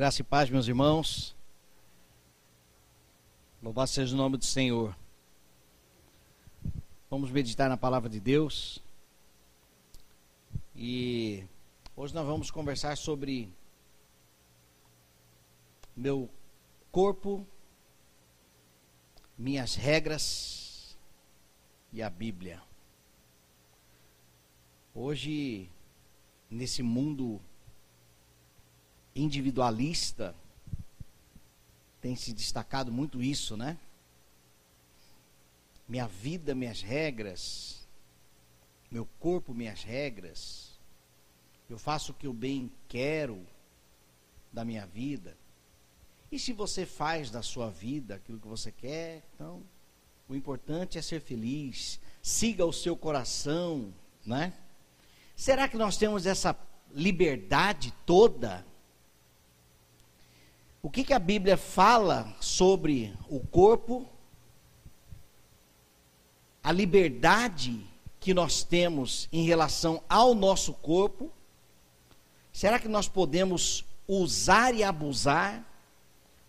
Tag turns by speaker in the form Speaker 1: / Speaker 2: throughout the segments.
Speaker 1: Graça e paz, meus irmãos. Louvado seja o nome do Senhor. Vamos meditar na palavra de Deus. E hoje nós vamos conversar sobre meu corpo, minhas regras e a Bíblia. Hoje, nesse mundo individualista, tem se destacado muito isso, né? Minha vida, minhas regras, meu corpo, minhas regras. Eu faço o que eu bem quero da minha vida. E se você faz da sua vida aquilo que você quer, então o importante é ser feliz. Siga o seu coração, né? Será que nós temos essa liberdade toda o que, que a Bíblia fala sobre o corpo, a liberdade que nós temos em relação ao nosso corpo? Será que nós podemos usar e abusar?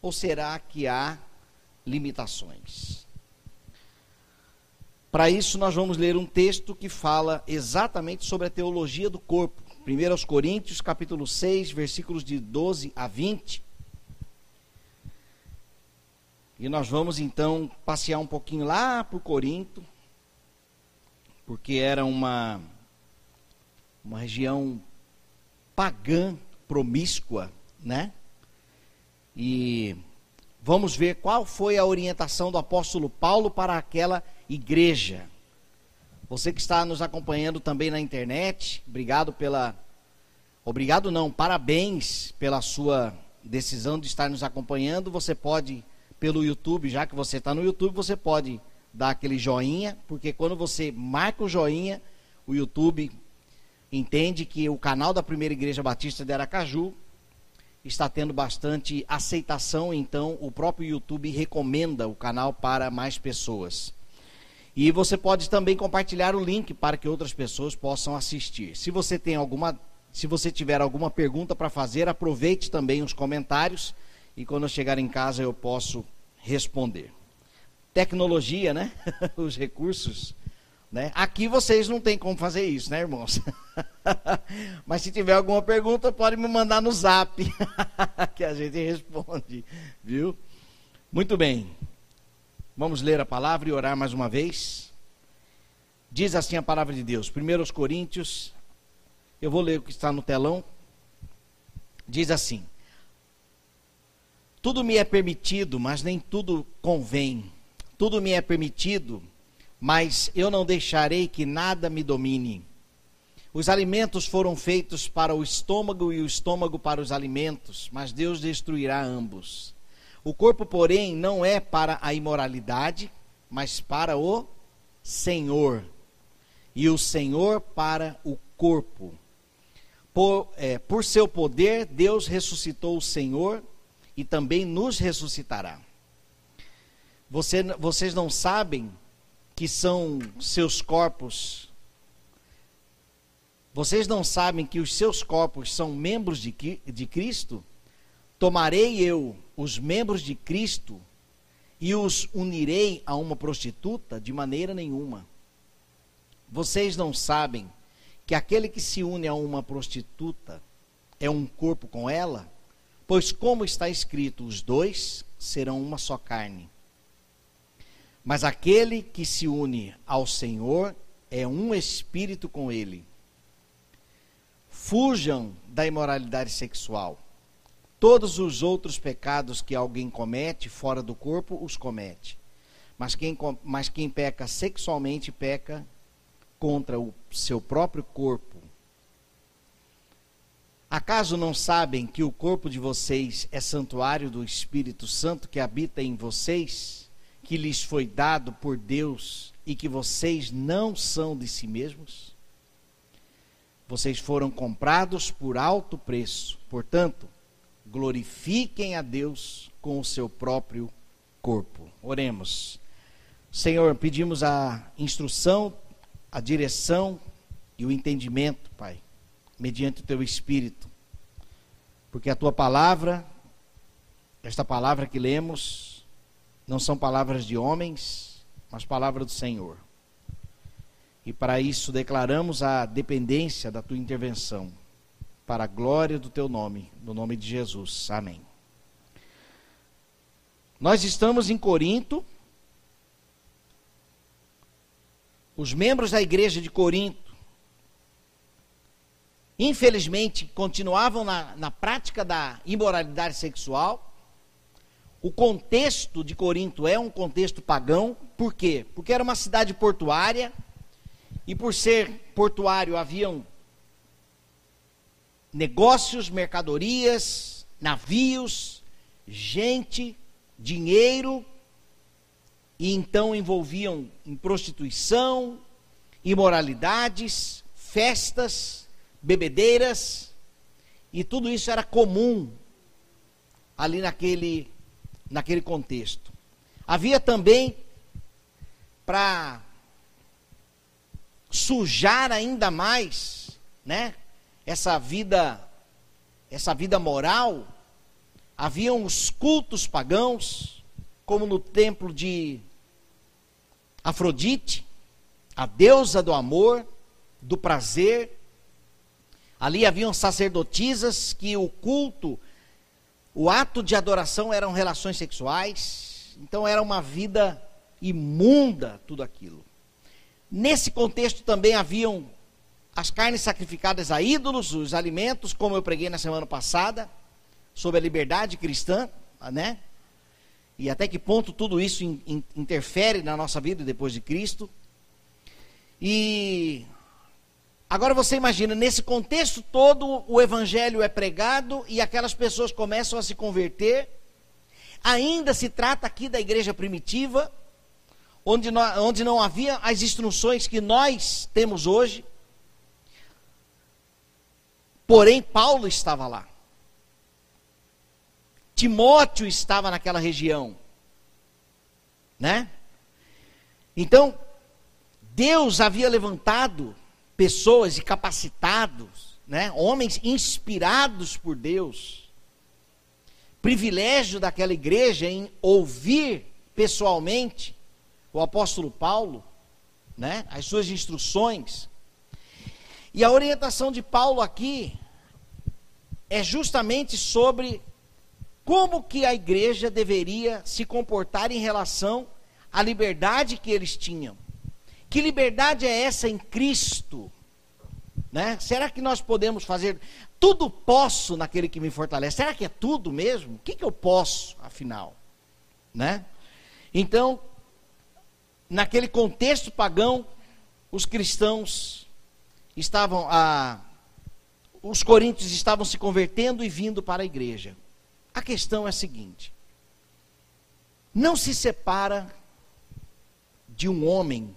Speaker 1: Ou será que há limitações? Para isso, nós vamos ler um texto que fala exatamente sobre a teologia do corpo. 1 Coríntios, capítulo 6, versículos de 12 a 20 e nós vamos então passear um pouquinho lá por Corinto, porque era uma uma região pagã, promíscua, né? E vamos ver qual foi a orientação do apóstolo Paulo para aquela igreja. Você que está nos acompanhando também na internet, obrigado pela obrigado não, parabéns pela sua decisão de estar nos acompanhando. Você pode pelo YouTube, já que você está no YouTube, você pode dar aquele joinha, porque quando você marca o joinha, o YouTube entende que o canal da Primeira Igreja Batista de Aracaju está tendo bastante aceitação, então o próprio YouTube recomenda o canal para mais pessoas. E você pode também compartilhar o link para que outras pessoas possam assistir. Se você tem alguma, se você tiver alguma pergunta para fazer, aproveite também os comentários e quando eu chegar em casa eu posso responder. Tecnologia, né? Os recursos. Né? Aqui vocês não tem como fazer isso, né, irmãos? Mas se tiver alguma pergunta, pode me mandar no zap, que a gente responde, viu? Muito bem. Vamos ler a palavra e orar mais uma vez. Diz assim a palavra de Deus, 1 Coríntios, eu vou ler o que está no telão. Diz assim: tudo me é permitido, mas nem tudo convém. Tudo me é permitido, mas eu não deixarei que nada me domine. Os alimentos foram feitos para o estômago e o estômago para os alimentos, mas Deus destruirá ambos. O corpo, porém, não é para a imoralidade, mas para o Senhor, e o Senhor para o corpo. Por, é, por seu poder, Deus ressuscitou o Senhor e também nos ressuscitará. Você, vocês não sabem que são seus corpos. Vocês não sabem que os seus corpos são membros de, de Cristo? Tomarei eu os membros de Cristo e os unirei a uma prostituta? De maneira nenhuma. Vocês não sabem que aquele que se une a uma prostituta é um corpo com ela? Pois, como está escrito, os dois serão uma só carne. Mas aquele que se une ao Senhor é um espírito com ele. Fujam da imoralidade sexual. Todos os outros pecados que alguém comete fora do corpo, os comete. Mas quem, mas quem peca sexualmente, peca contra o seu próprio corpo. Acaso não sabem que o corpo de vocês é santuário do Espírito Santo que habita em vocês, que lhes foi dado por Deus e que vocês não são de si mesmos? Vocês foram comprados por alto preço, portanto, glorifiquem a Deus com o seu próprio corpo. Oremos. Senhor, pedimos a instrução, a direção e o entendimento, Pai mediante o teu espírito. Porque a tua palavra esta palavra que lemos não são palavras de homens, mas palavra do Senhor. E para isso declaramos a dependência da tua intervenção, para a glória do teu nome, no nome de Jesus. Amém. Nós estamos em Corinto. Os membros da igreja de Corinto, infelizmente, continuavam na, na prática da imoralidade sexual. O contexto de Corinto é um contexto pagão, por quê? Porque era uma cidade portuária, e por ser portuário haviam negócios, mercadorias, navios, gente, dinheiro, e então envolviam em prostituição, imoralidades, festas, bebedeiras, e tudo isso era comum ali naquele, naquele contexto. Havia também, para sujar ainda mais, né, essa vida, essa vida moral, haviam os cultos pagãos, como no templo de Afrodite, a deusa do amor, do prazer. Ali haviam sacerdotisas que o culto, o ato de adoração eram relações sexuais. Então era uma vida imunda tudo aquilo. Nesse contexto também haviam as carnes sacrificadas a ídolos, os alimentos, como eu preguei na semana passada, sobre a liberdade cristã, né? e até que ponto tudo isso in, in, interfere na nossa vida depois de Cristo. E agora você imagina, nesse contexto todo, o evangelho é pregado e aquelas pessoas começam a se converter. Ainda se trata aqui da igreja primitiva, onde, não, onde não havia as instruções que nós temos hoje. Porém, Paulo estava lá. Timóteo estava naquela região, né? Então, Deus havia levantado pessoas e capacitados, né? Homens inspirados por Deus. Privilégio daquela igreja em ouvir pessoalmente o apóstolo Paulo, né? As suas instruções. E a orientação de Paulo aqui é justamente sobre como que a igreja deveria se comportar em relação à liberdade que eles tinham. Que liberdade é essa em Cristo? Né? Será que nós podemos fazer tudo posso naquele que me fortalece? Será que é tudo mesmo? O que, que eu posso, afinal? Né? Então, naquele contexto pagão, os cristãos estavam a os coríntios estavam se convertendo e vindo para a igreja. A questão é a seguinte: não se separa de um homem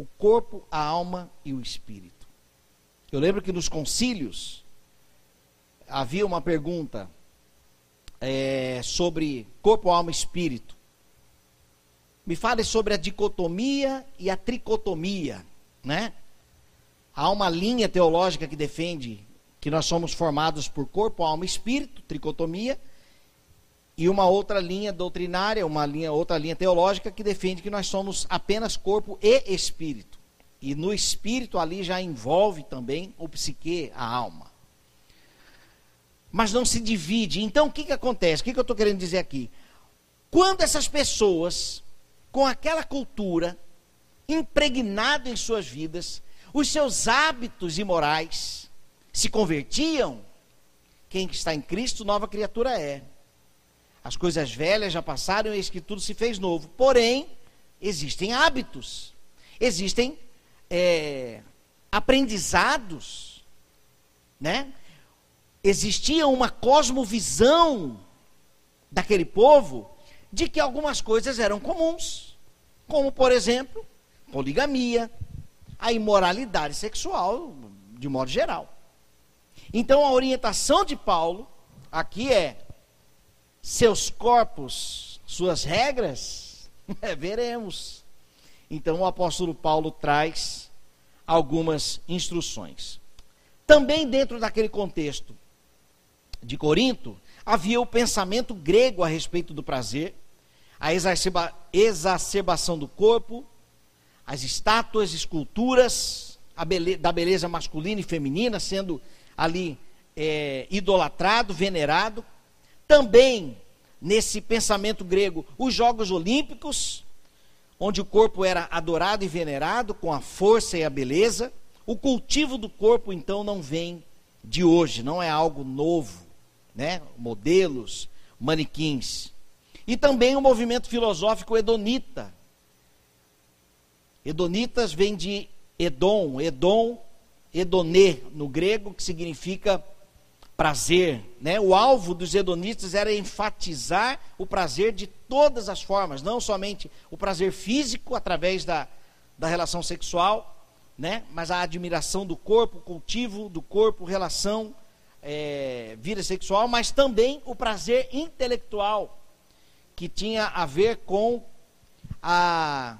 Speaker 1: o corpo, a alma e o espírito. Eu lembro que nos concílios havia uma pergunta é, sobre corpo, alma e espírito. Me fale sobre a dicotomia e a tricotomia, né? Há uma linha teológica que defende que nós somos formados por corpo, alma e espírito, tricotomia, e uma outra linha doutrinária, uma linha, outra linha teológica que defende que nós somos apenas corpo e espírito. E no espírito ali já envolve também o psique, a alma. Mas não se divide. Então o que, que acontece? O que, que eu estou querendo dizer aqui? Quando essas pessoas, com aquela cultura impregnada em suas vidas, os seus hábitos imorais, se convertiam, quem está em Cristo, nova criatura é. As coisas velhas já passaram, eis que tudo se fez novo. Porém, existem hábitos, existem é, aprendizados, né? Existia uma cosmovisão daquele povo de que algumas coisas eram comuns, como por exemplo, poligamia, a imoralidade sexual, de modo geral. Então a orientação de Paulo aqui é: seus corpos, suas regras, é, veremos. Então o apóstolo Paulo traz algumas instruções. Também dentro daquele contexto de Corinto, havia o pensamento grego a respeito do prazer, a exacerba, exacerbação do corpo, as estátuas, esculturas da beleza masculina e feminina sendo ali é, idolatrado, venerado. Também nesse pensamento grego, os Jogos Olímpicos, onde o corpo era adorado e venerado com a força e a beleza. O cultivo do corpo, então, não vem de hoje, não é algo novo, né? Modelos, manequins. E também o movimento filosófico hedonita. Hedonitas vem de Edom, Edom, Edonê no grego, que significa prazer. Né? O alvo dos hedonistas era enfatizar o prazer de todas as formas, não somente o prazer físico através da, da relação sexual, né? mas a admiração do corpo, o cultivo do corpo, relação, é, vida sexual, mas também o prazer intelectual, que tinha a ver com a,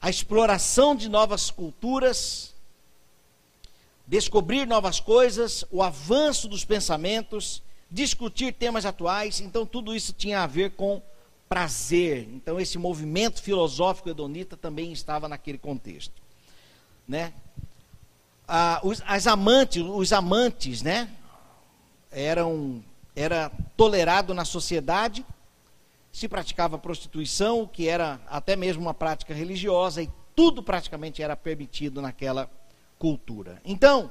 Speaker 1: a exploração de novas culturas, descobrir novas coisas, o avanço dos pensamentos, discutir temas atuais. Então, tudo isso tinha a ver com prazer. Então, esse movimento filosófico hedonita também estava naquele contexto né? Ah, os, as amantes, os amantes, né? Eram, era tolerado na sociedade, se praticava prostituição, que era até mesmo uma prática religiosa, e tudo praticamente era permitido naquela cultura. Então,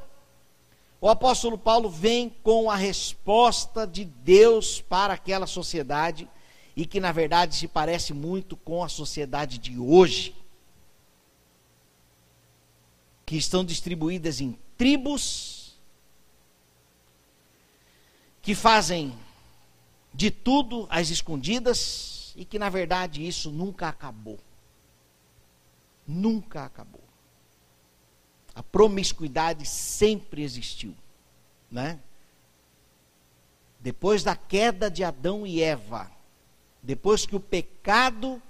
Speaker 1: o apóstolo Paulo vem com a resposta de Deus para aquela sociedade e que na verdade se parece muito com a sociedade de hoje que estão distribuídas em tribos, que fazem de tudo às escondidas e que na verdade isso nunca acabou. Nunca acabou. A promiscuidade sempre existiu, né? Depois da queda de Adão e Eva, depois que o pecado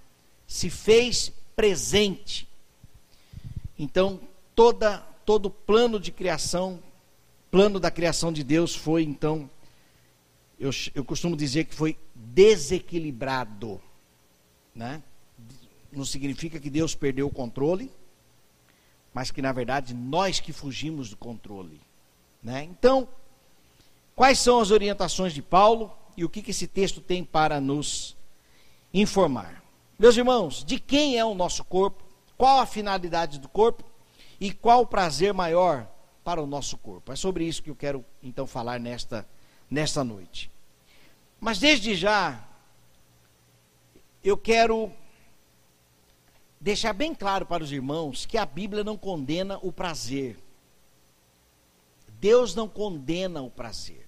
Speaker 1: se fez presente, então toda, todo o plano de criação, plano da criação de Deus foi então, eu, eu costumo dizer que foi desequilibrado. Né? Não significa que Deus perdeu o controle, mas que na verdade nós que fugimos do controle. Né? Então, quais são as orientações de Paulo e o que, que esse texto tem para nos informar? Meus irmãos, de quem é o nosso corpo? Qual a finalidade do corpo? E qual o prazer maior para o nosso corpo? É sobre isso que eu quero então falar nesta, nesta noite. Mas desde já, eu quero deixar bem claro para os irmãos que a Bíblia não condena o prazer. Deus não condena o prazer.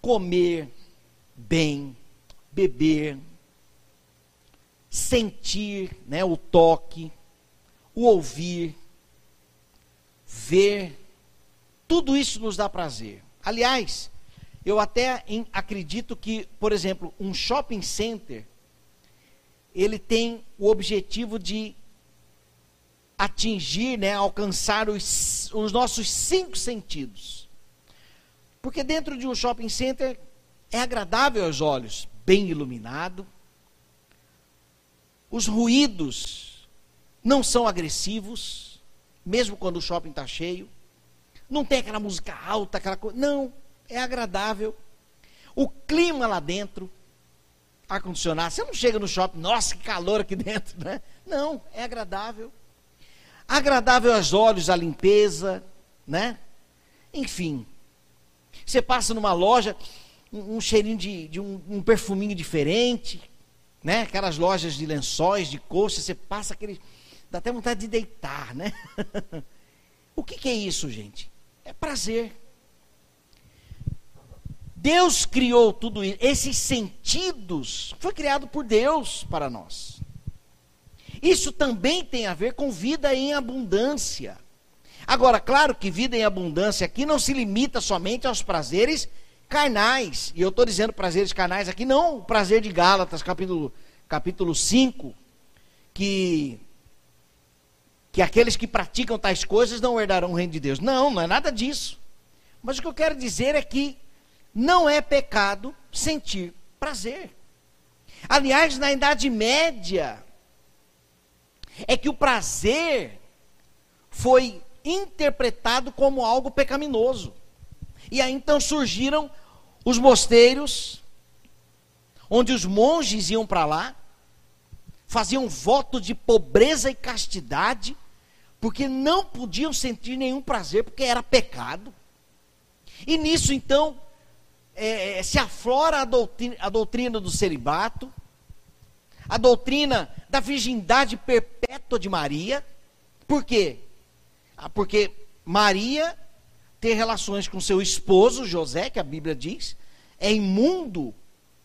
Speaker 1: Comer bem, beber, sentir né, o toque, o ouvir, ver, tudo isso nos dá prazer. Aliás, eu até acredito que, por exemplo, um shopping center, ele tem o objetivo de atingir, né, alcançar os, os nossos cinco sentidos. Porque dentro de um shopping center é agradável aos olhos, bem iluminado. Os ruídos não são agressivos mesmo quando o shopping está cheio. Não tem aquela música alta, aquela coisa. Não, é agradável. O clima lá dentro, ar-condicionado. Você não chega no shopping, nossa, que calor aqui dentro, né? Não, é agradável. Agradável aos olhos, a limpeza, né? Enfim. Você passa numa loja, um, um cheirinho de, de um, um, perfuminho diferente, né? Aquelas lojas de lençóis, de coxas, você passa aquele Dá até vontade de deitar, né? o que, que é isso, gente? É prazer. Deus criou tudo isso. Esses sentidos foi criado por Deus para nós. Isso também tem a ver com vida em abundância. Agora, claro que vida em abundância aqui não se limita somente aos prazeres carnais. E eu estou dizendo prazeres carnais aqui, não o prazer de Gálatas, capítulo, capítulo 5, que que aqueles que praticam tais coisas não herdarão o reino de Deus. Não, não é nada disso. Mas o que eu quero dizer é que não é pecado sentir prazer. Aliás, na Idade Média, é que o prazer foi interpretado como algo pecaminoso. E aí então surgiram os mosteiros, onde os monges iam para lá, faziam voto de pobreza e castidade, porque não podiam sentir nenhum prazer, porque era pecado. E nisso então é, é, se aflora a doutrina, a doutrina do celibato, a doutrina da virgindade perpétua de Maria. Por quê? Ah, porque Maria ter relações com seu esposo José, que a Bíblia diz, é imundo.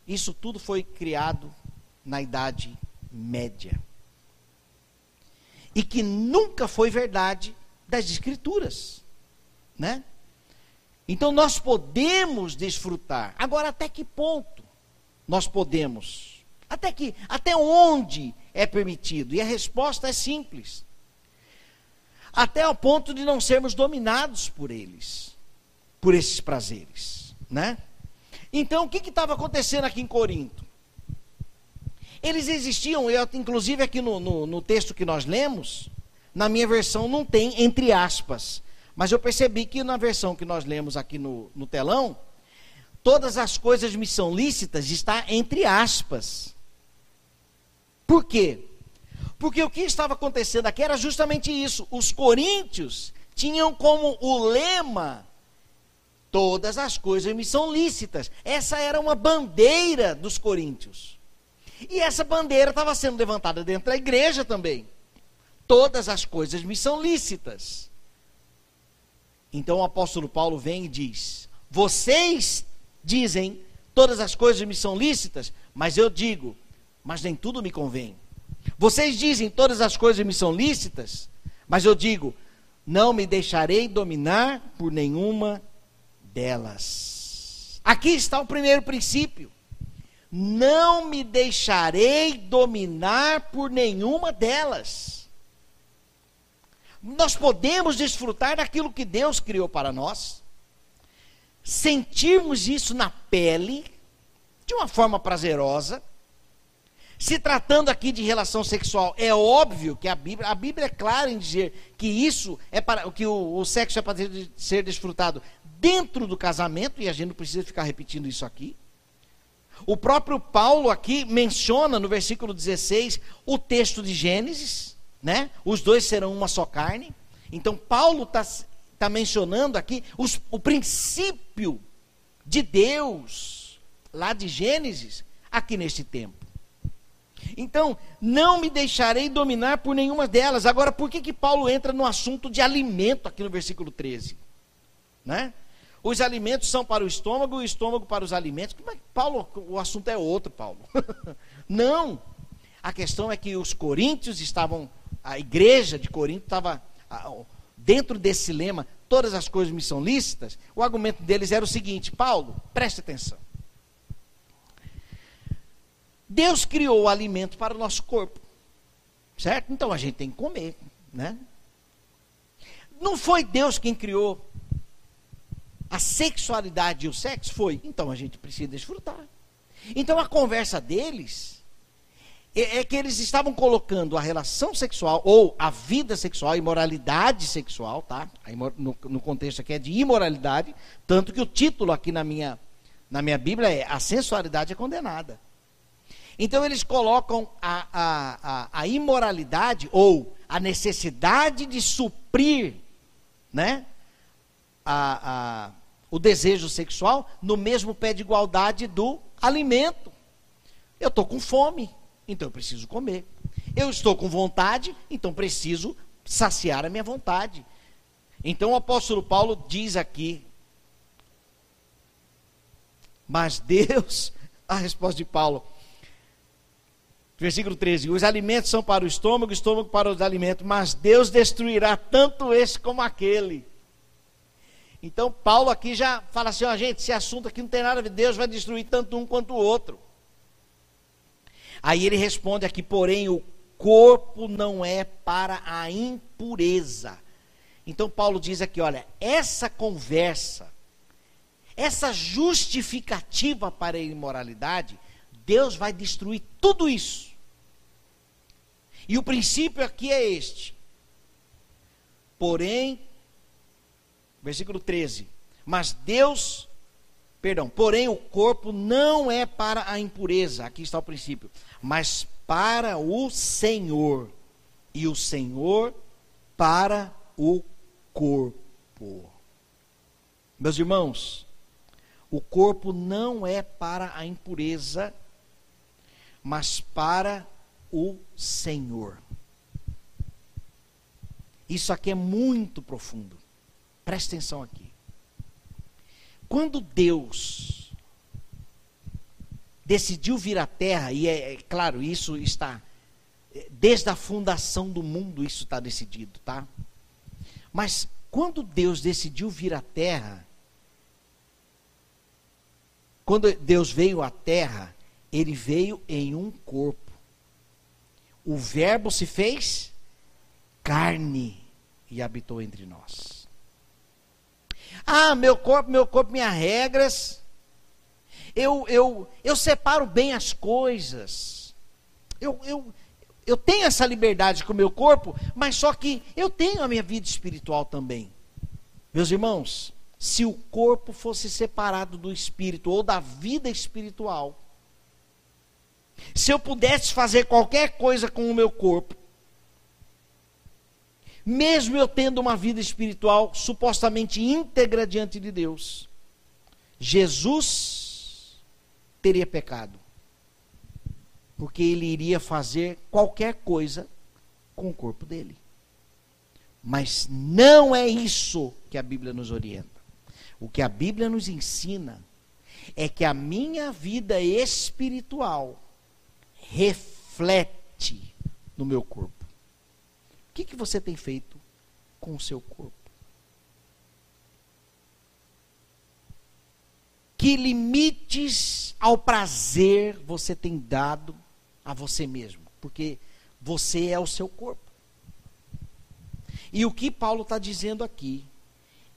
Speaker 1: Isso tudo foi criado na Idade Média. E que nunca foi verdade das Escrituras, né? Então nós podemos desfrutar. Agora até que ponto nós podemos? Até que até onde é permitido? E a resposta é simples. Até o ponto de não sermos dominados por eles, por esses prazeres, né? Então o que estava acontecendo aqui em Corinto? Eles existiam, eu, inclusive aqui no, no, no texto que nós lemos, na minha versão não tem entre aspas, mas eu percebi que na versão que nós lemos aqui no, no telão, todas as coisas me são lícitas está entre aspas. Por quê? Porque o que estava acontecendo aqui era justamente isso. Os coríntios tinham como o lema todas as coisas me são lícitas. Essa era uma bandeira dos coríntios. E essa bandeira estava sendo levantada dentro da igreja também. Todas as coisas me são lícitas. Então o apóstolo Paulo vem e diz: Vocês dizem todas as coisas me são lícitas, mas eu digo, mas nem tudo me convém. Vocês dizem todas as coisas me são lícitas, mas eu digo, não me deixarei dominar por nenhuma delas. Aqui está o primeiro princípio. Não me deixarei dominar por nenhuma delas. Nós podemos desfrutar daquilo que Deus criou para nós, sentirmos isso na pele, de uma forma prazerosa. Se tratando aqui de relação sexual, é óbvio que a Bíblia, a Bíblia é clara em dizer que isso é para que o, o sexo é para ser desfrutado dentro do casamento, e a gente não precisa ficar repetindo isso aqui. O próprio Paulo aqui menciona no versículo 16 o texto de Gênesis, né? Os dois serão uma só carne. Então Paulo está tá mencionando aqui os, o princípio de Deus lá de Gênesis aqui neste tempo. Então, não me deixarei dominar por nenhuma delas. Agora, por que, que Paulo entra no assunto de alimento aqui no versículo 13? Né? Os alimentos são para o estômago o estômago para os alimentos. Mas, Paulo, o assunto é outro, Paulo. não. A questão é que os coríntios estavam a igreja de Corinto estava dentro desse lema, todas as coisas me são lícitas, o argumento deles era o seguinte: Paulo, preste atenção. Deus criou o alimento para o nosso corpo, certo? Então a gente tem que comer, né? Não foi Deus quem criou a sexualidade e o sexo? Foi. Então a gente precisa desfrutar. Então a conversa deles é, é que eles estavam colocando a relação sexual, ou a vida sexual, a imoralidade sexual, tá? No, no contexto aqui é de imoralidade, tanto que o título aqui na minha, na minha Bíblia é A Sensualidade é Condenada. Então eles colocam a, a, a, a imoralidade, ou a necessidade de suprir, né? A, a, o desejo sexual no mesmo pé de igualdade do alimento. Eu estou com fome então eu preciso comer. Eu estou com vontade, então preciso saciar a minha vontade. Então o apóstolo Paulo diz aqui, mas Deus, a resposta de Paulo, versículo 13: os alimentos são para o estômago, o estômago para os alimentos, mas Deus destruirá tanto esse como aquele. Então Paulo aqui já fala assim: ó, gente, esse assunto aqui não tem nada a ver, Deus vai destruir tanto um quanto o outro. Aí ele responde aqui, porém, o corpo não é para a impureza. Então Paulo diz aqui, olha, essa conversa, essa justificativa para a imoralidade, Deus vai destruir tudo isso. E o princípio aqui é este. Porém, versículo 13. Mas Deus, perdão, porém o corpo não é para a impureza, aqui está o princípio, mas para o Senhor, e o Senhor para o corpo. Meus irmãos, o corpo não é para a impureza, mas para o Senhor. Isso aqui é muito profundo. Preste atenção aqui. Quando Deus decidiu vir à terra, e é, é claro, isso está é, desde a fundação do mundo isso está decidido, tá? Mas quando Deus decidiu vir à terra, quando Deus veio à terra, ele veio em um corpo. O Verbo se fez carne e habitou entre nós. Ah, meu corpo, meu corpo, minhas regras. Eu, eu, eu separo bem as coisas. Eu, eu, eu tenho essa liberdade com o meu corpo, mas só que eu tenho a minha vida espiritual também. Meus irmãos, se o corpo fosse separado do espírito ou da vida espiritual, se eu pudesse fazer qualquer coisa com o meu corpo, mesmo eu tendo uma vida espiritual supostamente íntegra diante de Deus, Jesus teria pecado. Porque ele iria fazer qualquer coisa com o corpo dele. Mas não é isso que a Bíblia nos orienta. O que a Bíblia nos ensina é que a minha vida espiritual reflete no meu corpo que, que você tem feito com o seu corpo? Que limites ao prazer você tem dado a você mesmo? Porque você é o seu corpo. E o que Paulo está dizendo aqui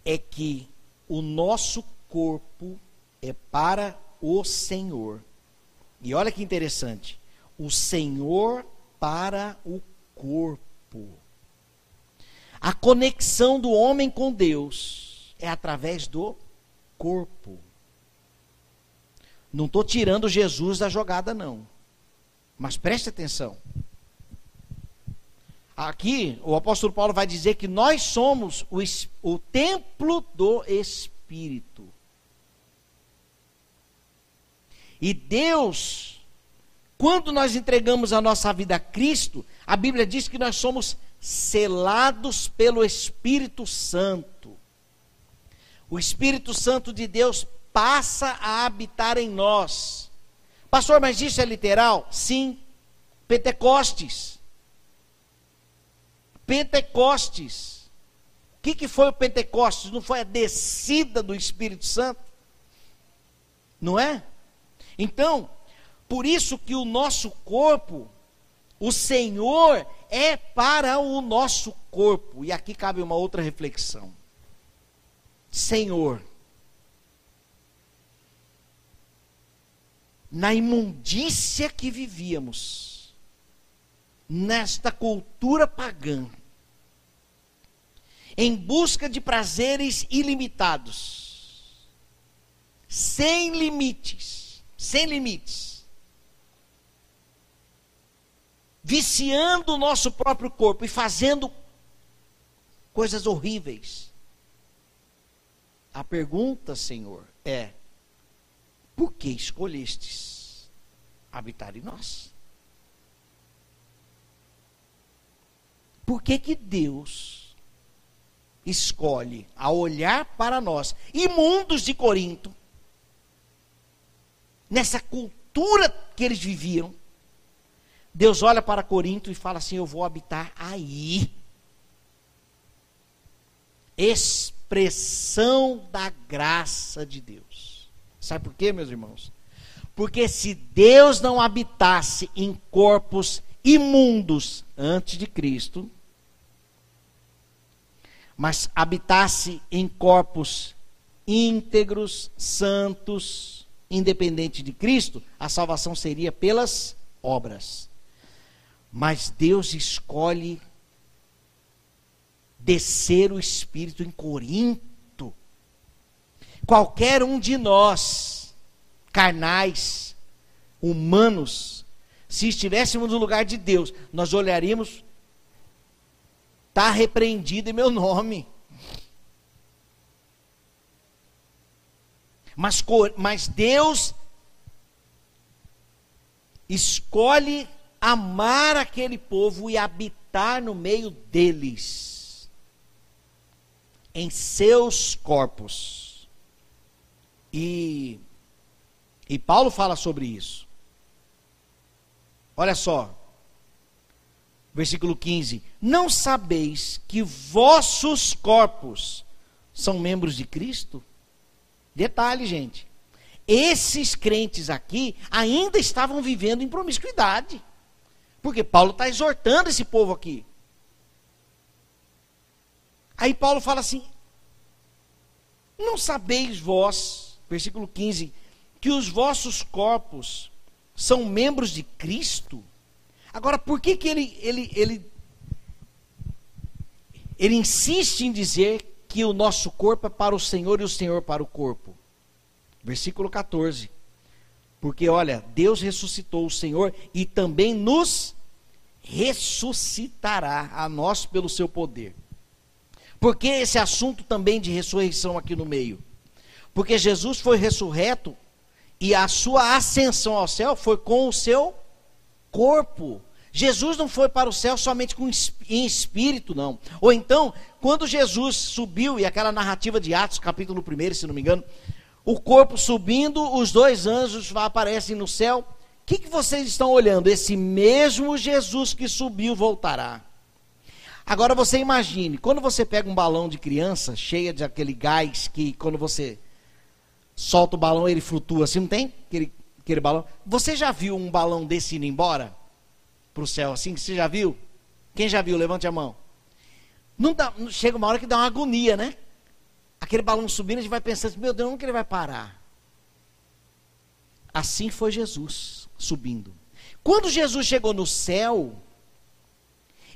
Speaker 1: é que o nosso corpo é para o Senhor. E olha que interessante. O Senhor para o corpo. A conexão do homem com Deus é através do corpo. Não estou tirando Jesus da jogada, não. Mas preste atenção. Aqui, o apóstolo Paulo vai dizer que nós somos o, o templo do Espírito. E Deus, quando nós entregamos a nossa vida a Cristo, a Bíblia diz que nós somos selados pelo Espírito Santo. O Espírito Santo de Deus passa a habitar em nós. Pastor, mas isso é literal? Sim. Pentecostes. Pentecostes. O que, que foi o Pentecostes? Não foi a descida do Espírito Santo? Não é? Então, por isso que o nosso corpo, o Senhor é para o nosso corpo. E aqui cabe uma outra reflexão. Senhor, na imundícia que vivíamos, nesta cultura pagã, em busca de prazeres ilimitados, sem limites, sem limites, viciando o nosso próprio corpo e fazendo coisas horríveis. A pergunta, Senhor, é: por que escolhestes habitar em nós? Por que que Deus escolhe a olhar para nós, imundos de Corinto, nessa cultura que eles viviam, Deus olha para Corinto e fala assim: Eu vou habitar aí. Expressão da graça de Deus. Sabe por quê, meus irmãos? Porque se Deus não habitasse em corpos imundos antes de Cristo, mas habitasse em corpos íntegros, santos, independente de Cristo, a salvação seria pelas obras. Mas Deus escolhe descer o Espírito em Corinto. Qualquer um de nós, carnais, humanos, se estivéssemos no lugar de Deus, nós olharíamos, está repreendido em meu nome. Mas, mas Deus escolhe amar aquele povo e habitar no meio deles, em seus corpos. E, e Paulo fala sobre isso. Olha só, versículo 15: Não sabeis que vossos corpos são membros de Cristo? Detalhe, gente. Esses crentes aqui ainda estavam vivendo em promiscuidade. Porque Paulo está exortando esse povo aqui. Aí Paulo fala assim: Não sabeis vós, versículo 15, que os vossos corpos são membros de Cristo? Agora, por que, que ele, ele, ele, ele insiste em dizer que o nosso corpo é para o Senhor e o Senhor para o corpo. Versículo 14. Porque olha, Deus ressuscitou o Senhor e também nos ressuscitará a nós pelo seu poder. Por que esse assunto também de ressurreição aqui no meio? Porque Jesus foi ressurreto e a sua ascensão ao céu foi com o seu corpo. Jesus não foi para o céu somente com, em espírito, não. Ou então, quando Jesus subiu, e aquela narrativa de Atos, capítulo 1, se não me engano, o corpo subindo, os dois anjos aparecem no céu. O que, que vocês estão olhando? Esse mesmo Jesus que subiu voltará. Agora você imagine, quando você pega um balão de criança, cheia de aquele gás que quando você solta o balão ele flutua assim, não tem? Aquele, aquele balão. Você já viu um balão desse indo embora? para o céu assim, você já viu? Quem já viu? Levante a mão. Não dá, chega uma hora que dá uma agonia, né? Aquele balão subindo, a gente vai pensando, meu Deus, onde que ele vai parar? Assim foi Jesus subindo. Quando Jesus chegou no céu,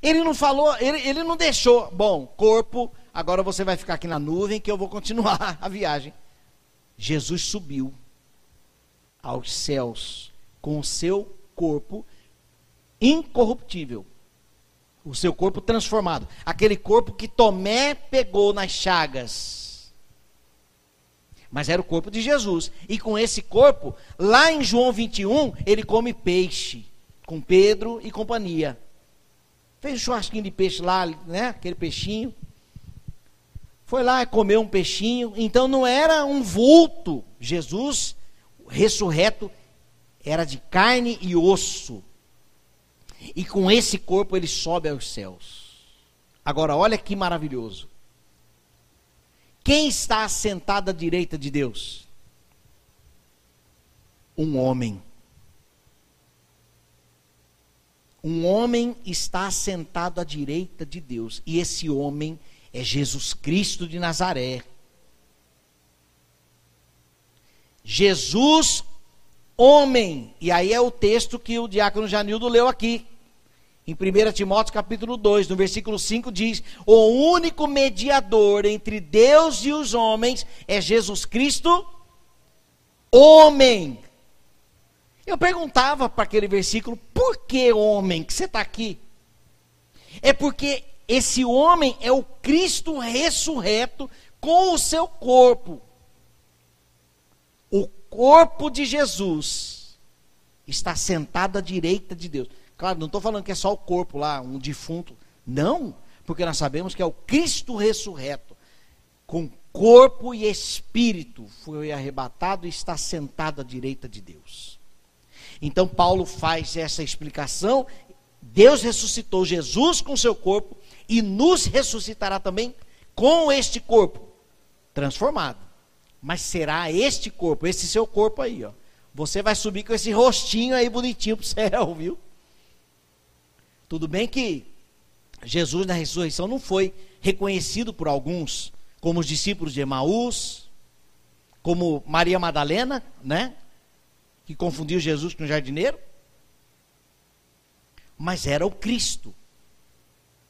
Speaker 1: ele não falou, ele, ele não deixou, bom, corpo, agora você vai ficar aqui na nuvem que eu vou continuar a viagem. Jesus subiu aos céus com o seu corpo incorruptível. O seu corpo transformado. Aquele corpo que Tomé pegou nas chagas. Mas era o corpo de Jesus. E com esse corpo, lá em João 21, ele come peixe. Com Pedro e companhia. Fez um churrasquinho de peixe lá, né? Aquele peixinho. Foi lá e comeu um peixinho. Então não era um vulto. Jesus, ressurreto, era de carne e osso. E com esse corpo ele sobe aos céus. Agora, olha que maravilhoso. Quem está assentado à direita de Deus? Um homem. Um homem está assentado à direita de Deus. E esse homem é Jesus Cristo de Nazaré. Jesus, homem. E aí é o texto que o diácono Janildo leu aqui. Em 1 Timóteo capítulo 2, no versículo 5 diz: "O único mediador entre Deus e os homens é Jesus Cristo, homem". Eu perguntava para aquele versículo: "Por que homem que você está aqui?" É porque esse homem é o Cristo ressurreto com o seu corpo. O corpo de Jesus está sentado à direita de Deus. Claro, não estou falando que é só o corpo lá, um defunto. Não, porque nós sabemos que é o Cristo ressurreto, com corpo e espírito, foi arrebatado e está sentado à direita de Deus. Então Paulo faz essa explicação. Deus ressuscitou Jesus com seu corpo e nos ressuscitará também com este corpo transformado. Mas será este corpo, esse seu corpo aí, ó. Você vai subir com esse rostinho aí bonitinho para o céu, viu? Tudo bem que Jesus na ressurreição não foi reconhecido por alguns, como os discípulos de Emaús, como Maria Madalena, né? Que confundiu Jesus com o jardineiro. Mas era o Cristo.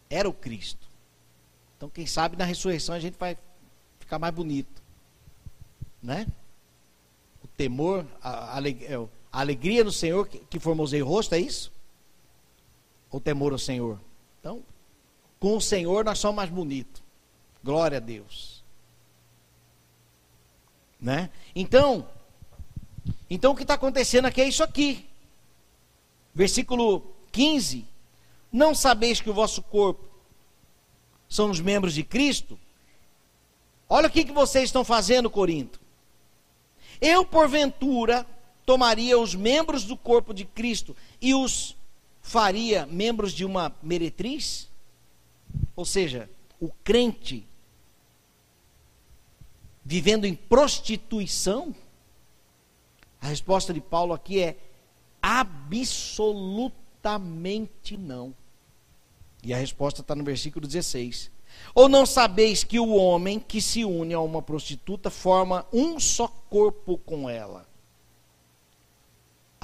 Speaker 1: Era o Cristo. Então, quem sabe na ressurreição a gente vai ficar mais bonito. Né? O temor, a, a, é, a alegria no Senhor que, que formosei o rosto, é isso? Ou temor ao Senhor? Então, com o Senhor nós somos mais bonitos. Glória a Deus. Né? Então, então o que está acontecendo aqui é isso aqui. Versículo 15. Não sabeis que o vosso corpo são os membros de Cristo? Olha o que, que vocês estão fazendo, Corinto. Eu, porventura, tomaria os membros do corpo de Cristo e os faria membros de uma meretriz? Ou seja, o crente vivendo em prostituição? A resposta de Paulo aqui é absolutamente não. E a resposta está no versículo 16. Ou não sabeis que o homem que se une a uma prostituta forma um só corpo com ela?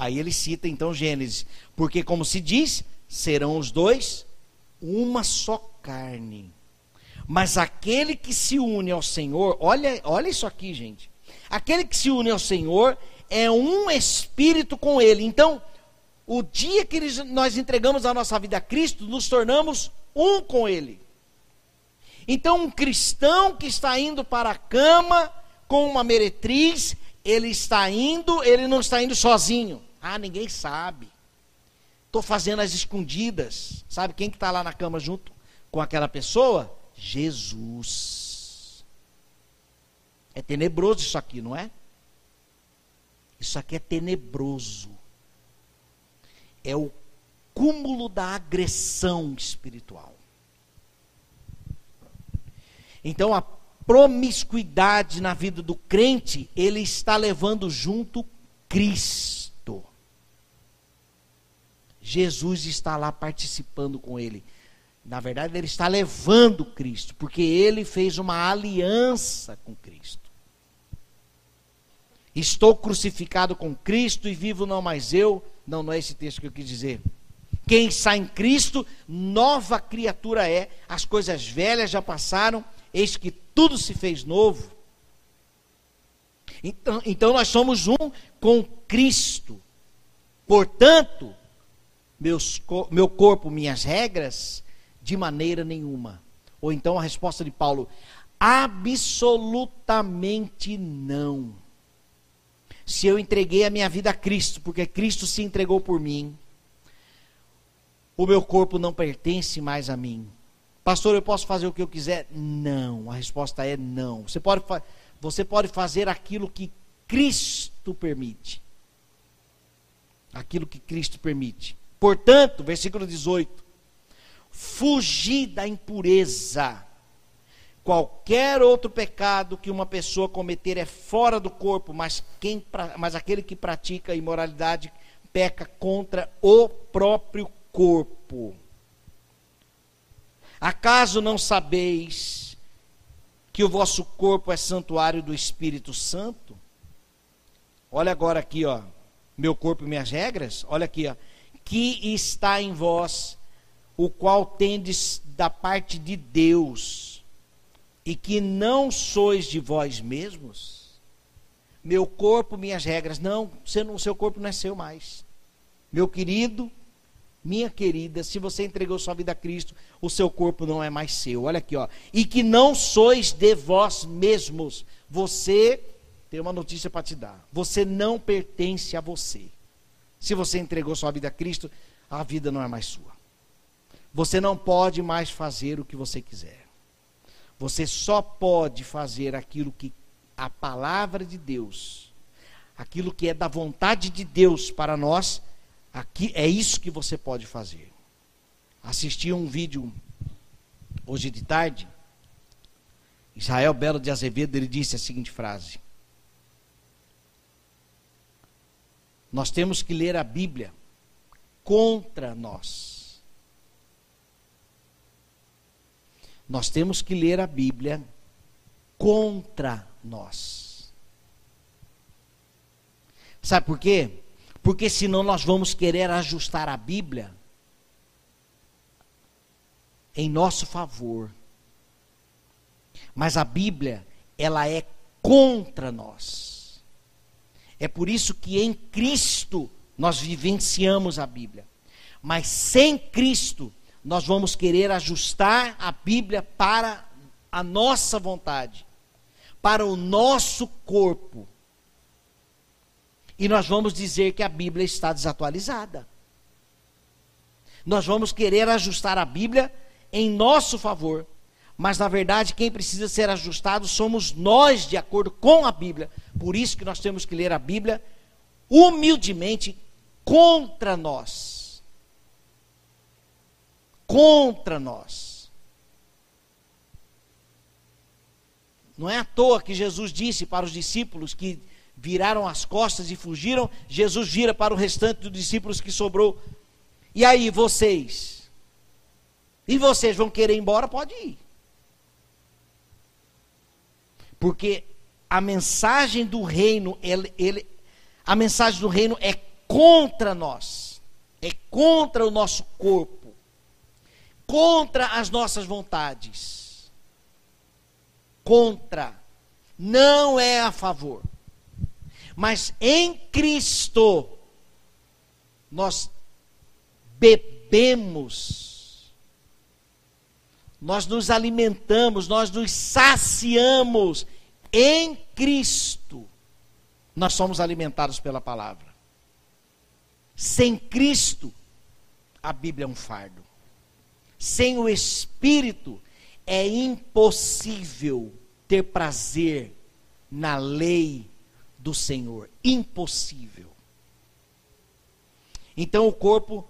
Speaker 1: Aí ele cita então Gênesis, porque como se diz, serão os dois uma só carne. Mas aquele que se une ao Senhor, olha, olha isso aqui, gente. Aquele que se une ao Senhor é um espírito com ele. Então, o dia que nós entregamos a nossa vida a Cristo, nos tornamos um com Ele. Então, um cristão que está indo para a cama com uma meretriz, ele está indo, ele não está indo sozinho. Ah, ninguém sabe. Estou fazendo as escondidas. Sabe quem que está lá na cama junto com aquela pessoa? Jesus. É tenebroso isso aqui, não é? Isso aqui é tenebroso é o cúmulo da agressão espiritual. Então a promiscuidade na vida do crente, ele está levando junto Cristo. Jesus está lá participando com ele. Na verdade, ele está levando Cristo, porque ele fez uma aliança com Cristo. Estou crucificado com Cristo e vivo não mais eu, não, não é esse texto que eu quis dizer. Quem está em Cristo, nova criatura é. As coisas velhas já passaram, eis que tudo se fez novo. Então, então nós somos um com Cristo. Portanto, meus, meu corpo, minhas regras, de maneira nenhuma. Ou então a resposta de Paulo: absolutamente não se eu entreguei a minha vida a Cristo, porque Cristo se entregou por mim, o meu corpo não pertence mais a mim. Pastor, eu posso fazer o que eu quiser? Não, a resposta é não. Você pode, você pode fazer aquilo que Cristo permite. Aquilo que Cristo permite. Portanto, versículo 18: fugir da impureza Qualquer outro pecado que uma pessoa cometer é fora do corpo, mas, quem, mas aquele que pratica imoralidade peca contra o próprio corpo. Acaso não sabeis que o vosso corpo é santuário do Espírito Santo? Olha agora aqui, ó, meu corpo e minhas regras. Olha aqui, ó, que está em vós, o qual tendes da parte de Deus e que não sois de vós mesmos, meu corpo, minhas regras, não, não, seu corpo não é seu mais. Meu querido, minha querida, se você entregou sua vida a Cristo, o seu corpo não é mais seu. Olha aqui, ó. E que não sois de vós mesmos. Você tem uma notícia para te dar. Você não pertence a você. Se você entregou sua vida a Cristo, a vida não é mais sua. Você não pode mais fazer o que você quiser. Você só pode fazer aquilo que a palavra de Deus, aquilo que é da vontade de Deus para nós, aqui é isso que você pode fazer. Assisti um vídeo hoje de tarde, Israel Belo de Azevedo, ele disse a seguinte frase: Nós temos que ler a Bíblia contra nós. Nós temos que ler a Bíblia contra nós. Sabe por quê? Porque senão nós vamos querer ajustar a Bíblia em nosso favor. Mas a Bíblia, ela é contra nós. É por isso que em Cristo nós vivenciamos a Bíblia. Mas sem Cristo, nós vamos querer ajustar a Bíblia para a nossa vontade, para o nosso corpo. E nós vamos dizer que a Bíblia está desatualizada. Nós vamos querer ajustar a Bíblia em nosso favor. Mas na verdade, quem precisa ser ajustado somos nós, de acordo com a Bíblia. Por isso que nós temos que ler a Bíblia humildemente contra nós. Contra nós. Não é à toa que Jesus disse para os discípulos que viraram as costas e fugiram, Jesus vira para o restante dos discípulos que sobrou. E aí, vocês? E vocês vão querer ir embora? Pode ir. Porque a mensagem do reino, ele, ele, a mensagem do reino é contra nós, é contra o nosso corpo, contra as nossas vontades. Contra, não é a favor. Mas em Cristo, nós bebemos, nós nos alimentamos, nós nos saciamos em Cristo. Nós somos alimentados pela palavra. Sem Cristo, a Bíblia é um fardo. Sem o Espírito, é impossível ter prazer na lei do Senhor. Impossível. Então o corpo,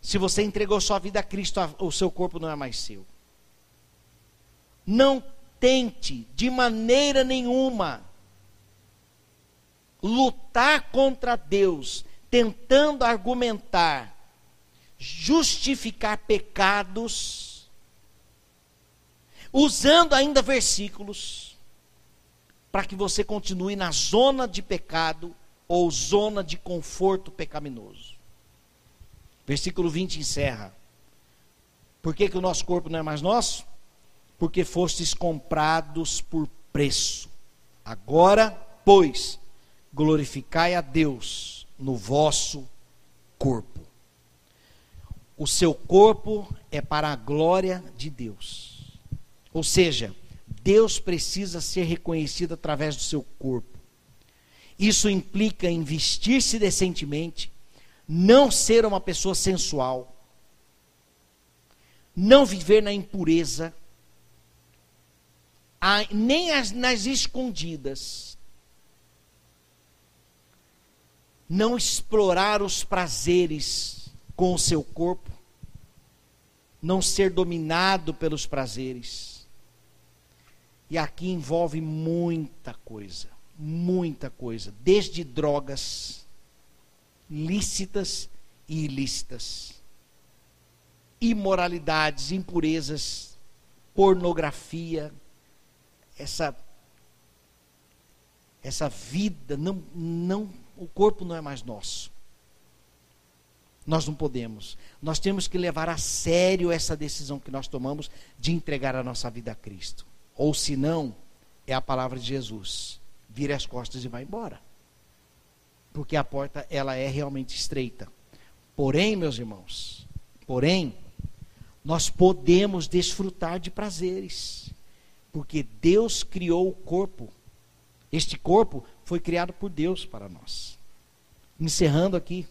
Speaker 1: se você entregou sua vida a Cristo, o seu corpo não é mais seu. Não tente de maneira nenhuma lutar contra Deus tentando argumentar, justificar pecados, usando ainda versículos, para que você continue na zona de pecado ou zona de conforto pecaminoso. Versículo 20 encerra. Por que, que o nosso corpo não é mais nosso? Porque fostes comprados por preço. Agora, pois, glorificai a Deus no vosso corpo. O seu corpo é para a glória de Deus. Ou seja, Deus precisa ser reconhecido através do seu corpo. Isso implica em vestir-se decentemente, não ser uma pessoa sensual, não viver na impureza, nem nas escondidas não explorar os prazeres com o seu corpo, não ser dominado pelos prazeres. E aqui envolve muita coisa, muita coisa, desde drogas lícitas e ilícitas, imoralidades, impurezas, pornografia, essa essa vida não não o corpo não é mais nosso. Nós não podemos. Nós temos que levar a sério essa decisão que nós tomamos de entregar a nossa vida a Cristo. Ou se não, é a palavra de Jesus. Vire as costas e vá embora. Porque a porta ela é realmente estreita. Porém, meus irmãos, porém, nós podemos desfrutar de prazeres. Porque Deus criou o corpo. Este corpo foi criado por Deus para nós. Encerrando aqui.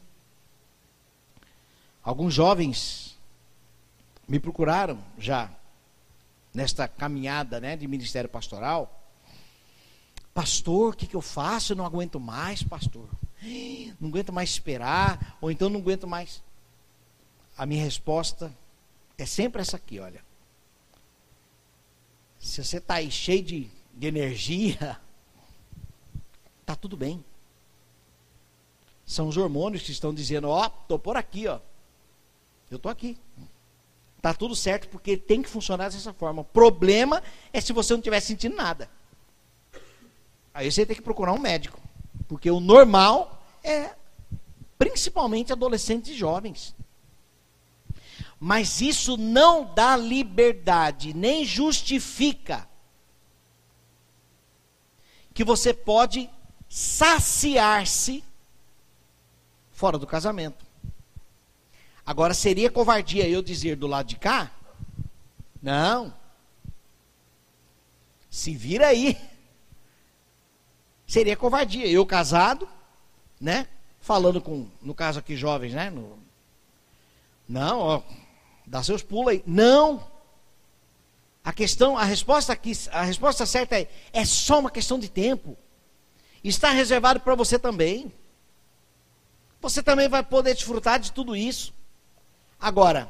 Speaker 1: Alguns jovens me procuraram já nesta caminhada né, de ministério pastoral. Pastor, o que, que eu faço? Eu não aguento mais, pastor. Não aguento mais esperar, ou então não aguento mais. A minha resposta é sempre essa aqui, olha. Se você está aí cheio de, de energia, Está tudo bem. São os hormônios que estão dizendo, ó, oh, estou por aqui, ó. Eu estou aqui. Está tudo certo, porque tem que funcionar dessa forma. O problema é se você não estiver sentindo nada. Aí você tem que procurar um médico. Porque o normal é principalmente adolescentes e jovens. Mas isso não dá liberdade, nem justifica que você pode saciar-se fora do casamento. Agora, seria covardia eu dizer do lado de cá? Não. Se vira aí. Seria covardia. Eu casado, né? Falando com, no caso aqui, jovens, né? No, não, ó, dá seus pulos aí. Não. A questão, a resposta aqui, a resposta certa é: é só uma questão de tempo. Está reservado para você também. Você também vai poder desfrutar de tudo isso. Agora,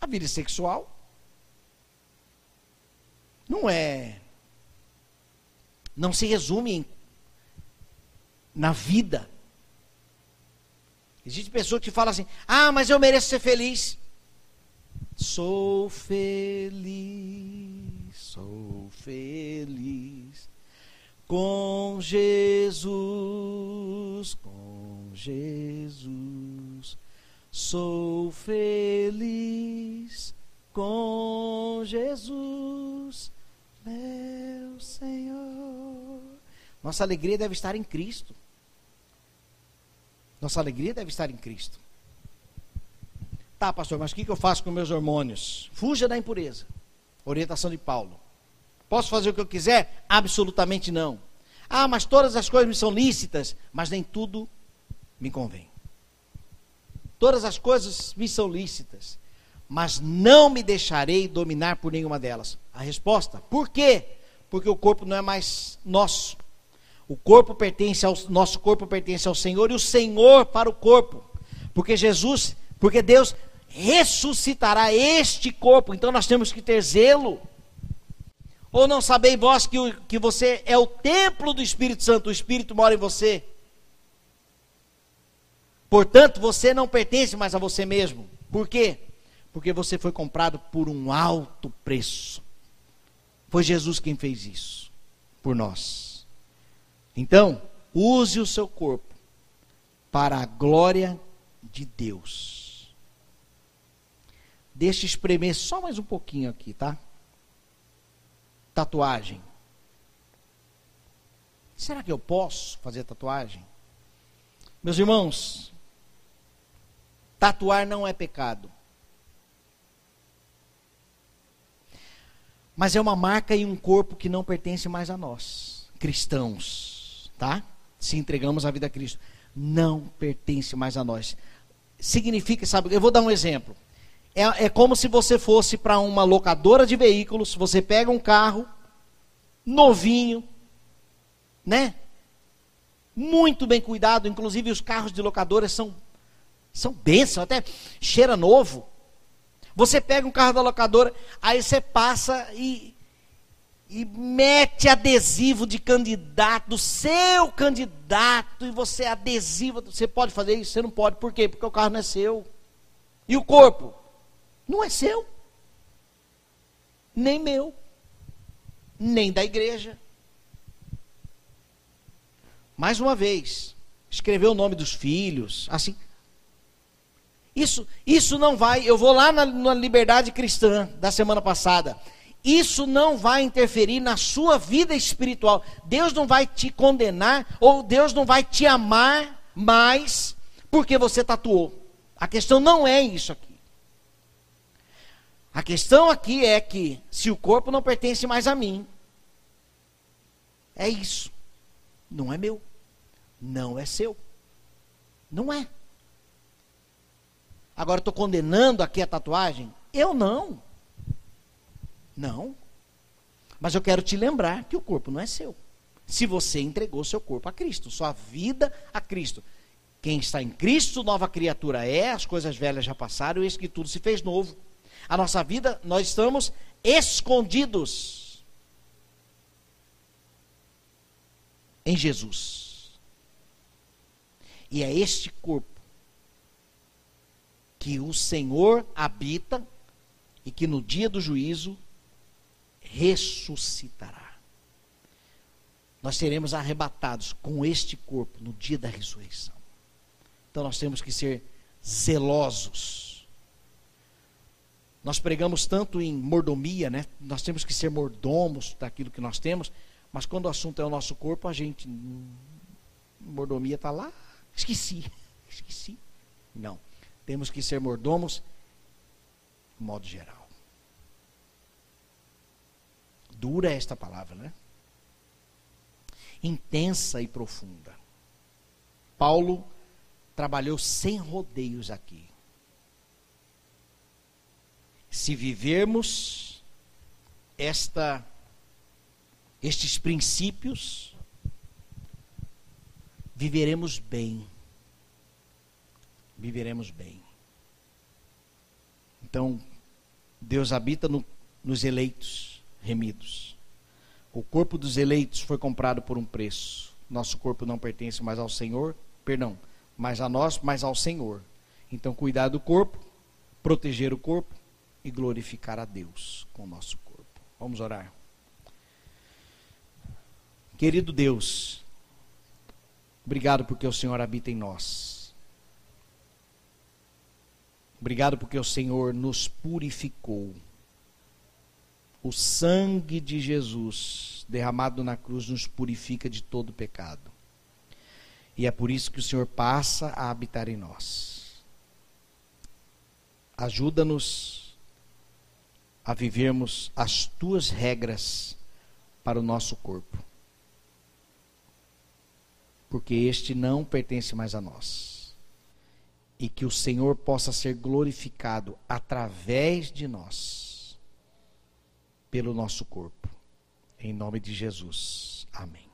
Speaker 1: a vida sexual não é. Não se resume em, na vida. Existe pessoa que fala assim: ah, mas eu mereço ser feliz. Sou feliz, sou feliz com Jesus, com Jesus. Sou feliz com Jesus, meu Senhor. Nossa alegria deve estar em Cristo. Nossa alegria deve estar em Cristo. Tá, pastor, mas o que eu faço com meus hormônios? Fuja da impureza. Orientação de Paulo. Posso fazer o que eu quiser? Absolutamente não. Ah, mas todas as coisas me são lícitas, mas nem tudo me convém. Todas as coisas me são lícitas, mas não me deixarei dominar por nenhuma delas. A resposta: por quê? Porque o corpo não é mais nosso. O corpo pertence ao nosso corpo pertence ao Senhor e o Senhor para o corpo. Porque Jesus, porque Deus ressuscitará este corpo, então nós temos que ter zelo. Ou não sabeis vós que, que você é o templo do Espírito Santo, o Espírito mora em você? Portanto, você não pertence mais a você mesmo. Por quê? Porque você foi comprado por um alto preço. Foi Jesus quem fez isso por nós. Então, use o seu corpo para a glória de Deus. Deixa espremer só mais um pouquinho aqui, tá? Tatuagem. Será que eu posso fazer tatuagem? Meus irmãos, Tatuar não é pecado. Mas é uma marca e um corpo que não pertence mais a nós, cristãos, tá? Se entregamos a vida a Cristo, não pertence mais a nós. Significa, sabe, eu vou dar um exemplo. É, é como se você fosse para uma locadora de veículos, você pega um carro novinho, né? Muito bem cuidado, inclusive os carros de locadoras são são bênçãos, até cheira novo. Você pega um carro da locadora, aí você passa e, e mete adesivo de candidato, seu candidato, e você adesiva. Você pode fazer isso? Você não pode. Por quê? Porque o carro não é seu. E o corpo? Não é seu. Nem meu. Nem da igreja. Mais uma vez, escrever o nome dos filhos, assim, isso, isso não vai. Eu vou lá na, na liberdade cristã da semana passada. Isso não vai interferir na sua vida espiritual. Deus não vai te condenar ou Deus não vai te amar mais porque você tatuou. A questão não é isso aqui. A questão aqui é que se o corpo não pertence mais a mim, é isso. Não é meu. Não é seu. Não é. Agora estou condenando aqui a tatuagem? Eu não. Não. Mas eu quero te lembrar que o corpo não é seu. Se você entregou seu corpo a Cristo, sua vida a Cristo. Quem está em Cristo, nova criatura é, as coisas velhas já passaram, eis que tudo se fez novo. A nossa vida, nós estamos escondidos em Jesus. E é este corpo que o Senhor habita e que no dia do juízo ressuscitará. nós seremos arrebatados com este corpo no dia da ressurreição. Então nós temos que ser zelosos. Nós pregamos tanto em mordomia, né? Nós temos que ser mordomos daquilo que nós temos, mas quando o assunto é o nosso corpo, a gente mordomia está lá, esqueci, esqueci. Não, temos que ser mordomos de modo geral. Dura esta palavra, né? Intensa e profunda. Paulo trabalhou sem rodeios aqui. Se vivermos esta estes princípios, viveremos bem. Viveremos bem. Então, Deus habita no, nos eleitos, remidos. O corpo dos eleitos foi comprado por um preço. Nosso corpo não pertence mais ao Senhor, perdão, mais a nós, mas ao Senhor. Então, cuidar do corpo, proteger o corpo e glorificar a Deus com o nosso corpo. Vamos orar. Querido Deus, obrigado porque o Senhor habita em nós. Obrigado porque o Senhor nos purificou. O sangue de Jesus derramado na cruz nos purifica de todo pecado. E é por isso que o Senhor passa a habitar em nós. Ajuda-nos a vivermos as tuas regras para o nosso corpo porque este não pertence mais a nós. E que o Senhor possa ser glorificado através de nós, pelo nosso corpo. Em nome de Jesus. Amém.